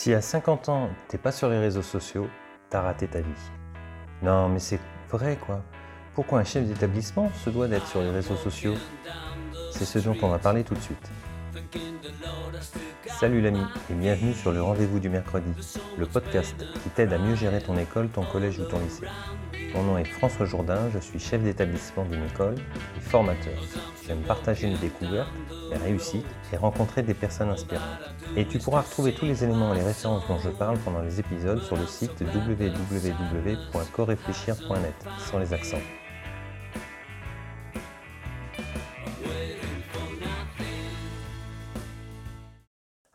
Si à 50 ans, t'es pas sur les réseaux sociaux, t'as raté ta vie. Non, mais c'est vrai quoi. Pourquoi un chef d'établissement se doit d'être sur les réseaux sociaux? C'est ce dont on va parler tout de suite. Salut l'ami et bienvenue sur le rendez-vous du mercredi, le podcast qui t'aide à mieux gérer ton école, ton collège ou ton lycée. Mon nom est François Jourdain, je suis chef d'établissement d'une école et formateur. J'aime partager mes découvertes, mes réussites et rencontrer des personnes inspirantes. Et tu pourras retrouver tous les éléments et les références dont je parle pendant les épisodes sur le site www.coréfléchir.net, sans les accents.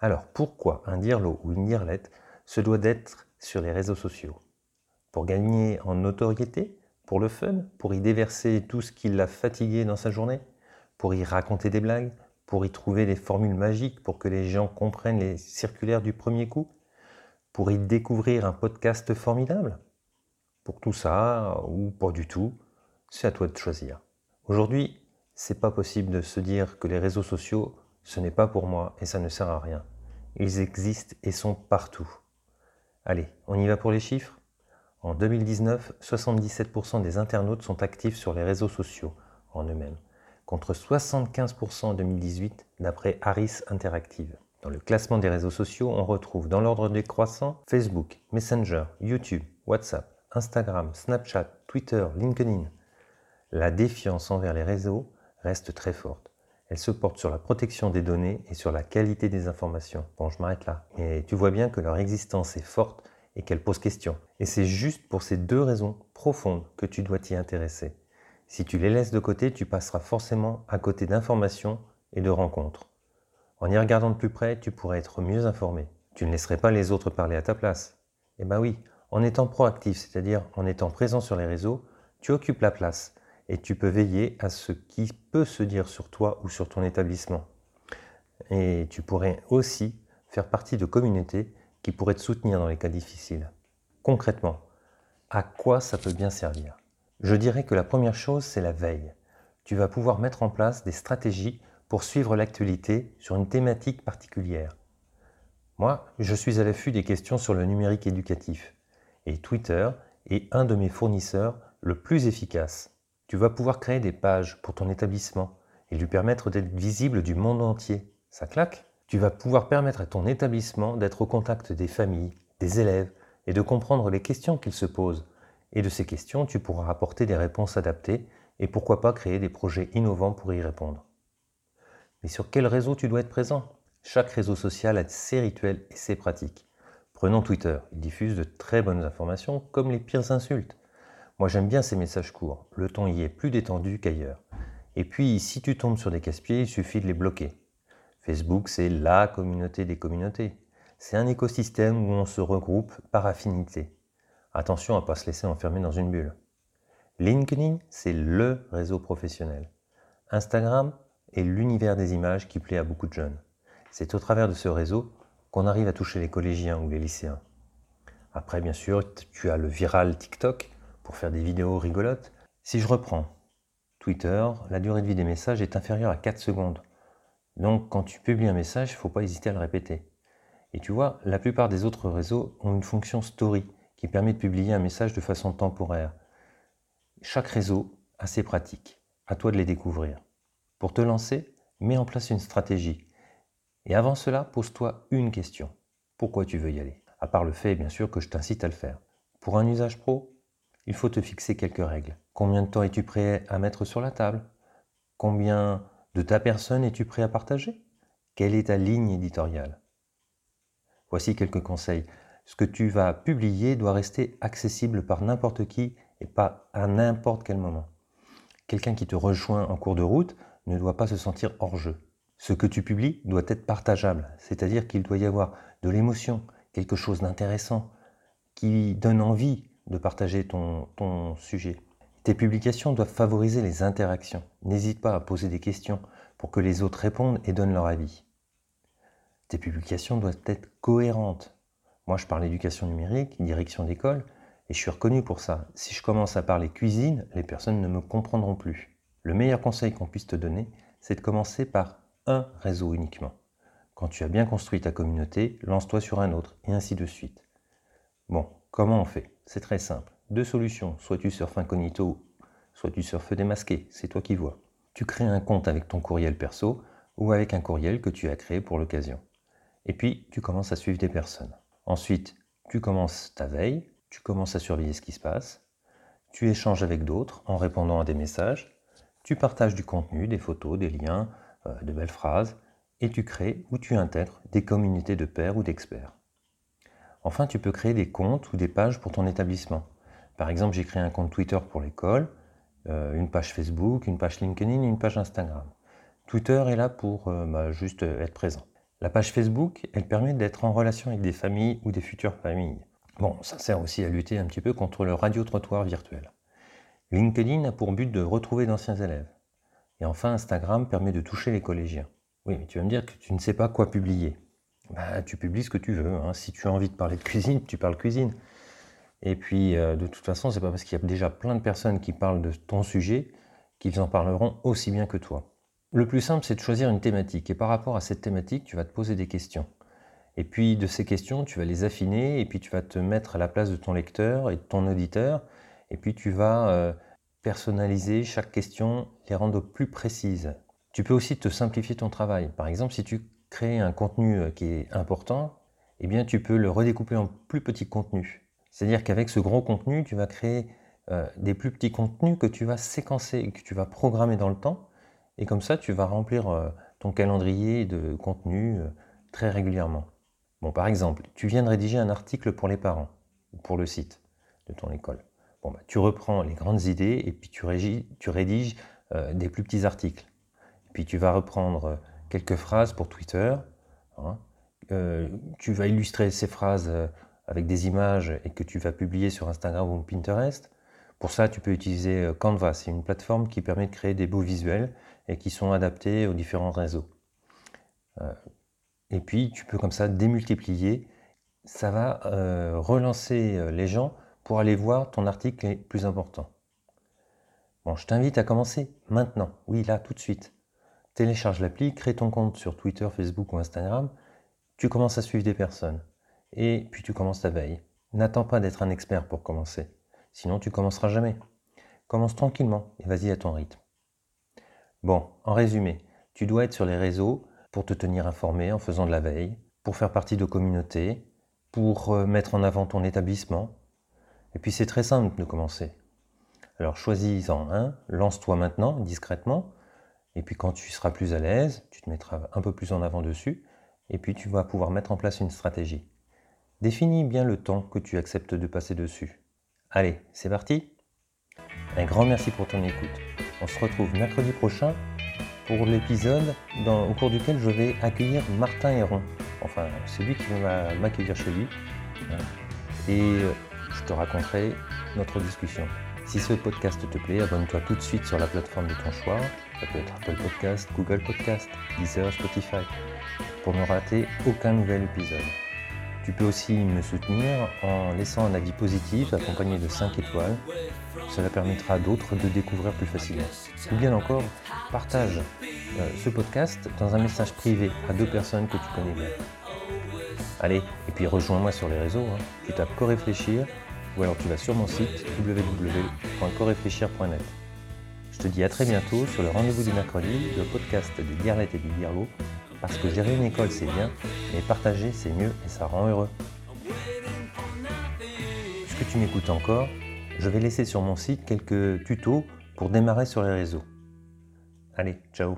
Alors, pourquoi un dirlo ou une dirlette se doit d'être sur les réseaux sociaux? Pour gagner en notoriété, pour le fun, pour y déverser tout ce qui l'a fatigué dans sa journée, pour y raconter des blagues, pour y trouver des formules magiques pour que les gens comprennent les circulaires du premier coup, pour y découvrir un podcast formidable? Pour tout ça, ou pas du tout, c'est à toi de choisir. Aujourd'hui, c'est pas possible de se dire que les réseaux sociaux, ce n'est pas pour moi et ça ne sert à rien. Ils existent et sont partout. Allez, on y va pour les chiffres? En 2019, 77% des internautes sont actifs sur les réseaux sociaux en eux-mêmes, contre 75% en 2018 d'après Harris Interactive. Dans le classement des réseaux sociaux, on retrouve dans l'ordre décroissant Facebook, Messenger, YouTube, WhatsApp, Instagram, Snapchat, Twitter, LinkedIn. La défiance envers les réseaux reste très forte. Elle se porte sur la protection des données et sur la qualité des informations. Bon, je m'arrête là. Mais tu vois bien que leur existence est forte et qu'elle pose question. Et c'est juste pour ces deux raisons profondes que tu dois t'y intéresser. Si tu les laisses de côté, tu passeras forcément à côté d'informations et de rencontres. En y regardant de plus près, tu pourrais être mieux informé. Tu ne laisserais pas les autres parler à ta place. Eh bien oui, en étant proactif, c'est-à-dire en étant présent sur les réseaux, tu occupes la place et tu peux veiller à ce qui peut se dire sur toi ou sur ton établissement. Et tu pourrais aussi faire partie de communautés qui pourrait te soutenir dans les cas difficiles. Concrètement, à quoi ça peut bien servir? Je dirais que la première chose, c'est la veille. Tu vas pouvoir mettre en place des stratégies pour suivre l'actualité sur une thématique particulière. Moi, je suis à l'affût des questions sur le numérique éducatif. Et Twitter est un de mes fournisseurs le plus efficace. Tu vas pouvoir créer des pages pour ton établissement et lui permettre d'être visible du monde entier. Ça claque? Tu vas pouvoir permettre à ton établissement d'être au contact des familles, des élèves et de comprendre les questions qu'ils se posent. Et de ces questions, tu pourras apporter des réponses adaptées et pourquoi pas créer des projets innovants pour y répondre. Mais sur quel réseau tu dois être présent? Chaque réseau social a ses rituels et ses pratiques. Prenons Twitter, il diffuse de très bonnes informations comme les pires insultes. Moi j'aime bien ces messages courts, le ton y est plus détendu qu'ailleurs. Et puis si tu tombes sur des casse-pieds, il suffit de les bloquer. Facebook, c'est la communauté des communautés. C'est un écosystème où on se regroupe par affinité. Attention à ne pas se laisser enfermer dans une bulle. LinkedIn, c'est le réseau professionnel. Instagram est l'univers des images qui plaît à beaucoup de jeunes. C'est au travers de ce réseau qu'on arrive à toucher les collégiens ou les lycéens. Après, bien sûr, tu as le viral TikTok pour faire des vidéos rigolotes. Si je reprends Twitter, la durée de vie des messages est inférieure à 4 secondes. Donc quand tu publies un message, il ne faut pas hésiter à le répéter. Et tu vois, la plupart des autres réseaux ont une fonction story qui permet de publier un message de façon temporaire. Chaque réseau a ses pratiques. À toi de les découvrir. Pour te lancer, mets en place une stratégie. Et avant cela, pose-toi une question. Pourquoi tu veux y aller? À part le fait, bien sûr, que je t'incite à le faire. Pour un usage pro, il faut te fixer quelques règles. Combien de temps es-tu prêt à mettre sur la table? Combien de ta personne es-tu prêt à partager? Quelle est ta ligne éditoriale? Voici quelques conseils. Ce que tu vas publier doit rester accessible par n'importe qui et pas à n'importe quel moment. Quelqu'un qui te rejoint en cours de route ne doit pas se sentir hors jeu. Ce que tu publies doit être partageable, c'est-à-dire qu'il doit y avoir de l'émotion, quelque chose d'intéressant, qui donne envie de partager ton, sujet. Tes publications doivent favoriser les interactions. N'hésite pas à poser des questions pour que les autres répondent et donnent leur avis. Tes publications doivent être cohérentes. Moi, je parle éducation numérique, direction d'école, et je suis reconnu pour ça. Si je commence à parler cuisine, les personnes ne me comprendront plus. Le meilleur conseil qu'on puisse te donner, c'est de commencer par un réseau uniquement. Quand tu as bien construit ta communauté, lance-toi sur un autre, et ainsi de suite. Bon, comment on fait? C'est très simple. Deux solutions. Soit tu surfes incognito, soit tu surfes démasqué. C'est toi qui vois. Tu crées un compte avec ton courriel perso ou avec un courriel que tu as créé pour l'occasion. Et puis, tu commences à suivre des personnes. Ensuite, tu commences ta veille, tu commences à surveiller ce qui se passe, tu échanges avec d'autres en répondant à des messages, tu partages du contenu, des photos, des liens, euh, de belles phrases, et tu crées ou tu intègres des communautés de pairs ou d'experts. Enfin, tu peux créer des comptes ou des pages pour ton établissement. Par exemple, j'ai créé un compte Twitter pour l'école, euh, une page Facebook, une page LinkedIn une page Instagram. Twitter est là pour euh, bah, juste être présent. La page Facebook, elle permet d'être en relation avec des familles ou des futures familles. Bon, ça sert aussi à lutter un petit peu contre le radio-trottoir virtuel. LinkedIn a pour but de retrouver d'anciens élèves. Et enfin, Instagram permet de toucher les collégiens. Oui, mais tu vas me dire que tu ne sais pas quoi publier. Bah, tu publies ce que tu veux. Hein. Si tu as envie de parler de cuisine, tu parles cuisine. Et puis, euh, de toute façon, c'est pas parce qu'il y a déjà plein de personnes qui parlent de ton sujet qu'ils en parleront aussi bien que toi. Le plus simple, c'est de choisir une thématique. Et par rapport à cette thématique, tu vas te poser des questions. Et puis, de ces questions, tu vas les affiner. Et puis, tu vas te mettre à la place de ton lecteur et de ton auditeur. Et puis, tu vas euh, personnaliser chaque question, les rendre plus précises. Tu peux aussi te simplifier ton travail. Par exemple, si tu crées un contenu euh, qui est important, eh bien, tu peux le redécouper en plus petits contenus. C'est-à-dire qu'avec ce gros contenu, tu vas créer euh, des plus petits contenus que tu vas séquencer que tu vas programmer dans le temps. Et comme ça, tu vas remplir euh, ton calendrier de contenu très régulièrement. Bon, par exemple, tu viens de rédiger un article pour les parents, ou pour le site de ton école. Bon, bah, tu reprends les grandes idées et puis tu, rédiges, des plus petits articles. Puis tu vas reprendre quelques phrases pour Twitter. Hein. Euh, tu vas illustrer ces phrases euh, avec des images et que tu vas publier sur Instagram ou Pinterest. Pour ça, tu peux utiliser euh, Canva. C'est une plateforme qui permet de créer des beaux visuels et qui sont adaptés aux différents réseaux. et puis, tu peux comme ça démultiplier. Ça va relancer les gens pour aller voir ton article plus important. Bon, je t'invite à commencer maintenant. Oui, là, tout de suite télécharge l'appli, crée ton compte sur Twitter, Facebook ou Instagram, tu commences à suivre des personnes et puis tu commences ta veille. N'attends pas d'être un expert pour commencer, sinon tu commenceras jamais. Commence tranquillement et vas-y à ton rythme. Bon, en résumé, tu dois être sur les réseaux pour te tenir informé en faisant de la veille, pour faire partie de communautés, pour euh, mettre en avant ton établissement. Et puis c'est très simple de commencer. Alors choisis-en un, lance-toi maintenant discrètement, et puis quand tu seras plus à l'aise, tu te mettras un peu plus en avant dessus, et puis tu vas pouvoir mettre en place une stratégie. Définis bien le temps que tu acceptes de passer dessus. Allez, c'est parti Un grand merci pour ton écoute. On se retrouve mercredi prochain pour l'épisode au cours duquel je vais accueillir Martin Héron. Enfin, c'est lui qui va m'accueillir chez lui. Et euh, je te raconterai notre discussion. Si ce podcast te plaît, abonne-toi tout de suite sur la plateforme de ton choix. Ça peut être Apple Podcast, Google Podcast, Deezer, Spotify, pour ne rater aucun nouvel épisode. Tu peux aussi me soutenir en laissant un avis positif accompagné de 5 étoiles. Cela permettra à d'autres de découvrir plus facilement. Ou bien encore, partage euh, ce podcast dans un message privé à deux personnes que tu connais bien. Allez, et puis rejoins-moi sur les réseaux. Hein. Tu tapes Co-réfléchir ou alors tu vas sur mon site www.coréfléchir.net. Je te dis à très bientôt sur le rendez-vous du mercredi, le podcast de Guerlette et du Guirlot, parce que gérer une école c'est bien, mais partager c'est mieux et ça rend heureux. Puisque tu m'écoutes encore, je vais laisser sur mon site quelques tutos pour démarrer sur les réseaux. Allez, ciao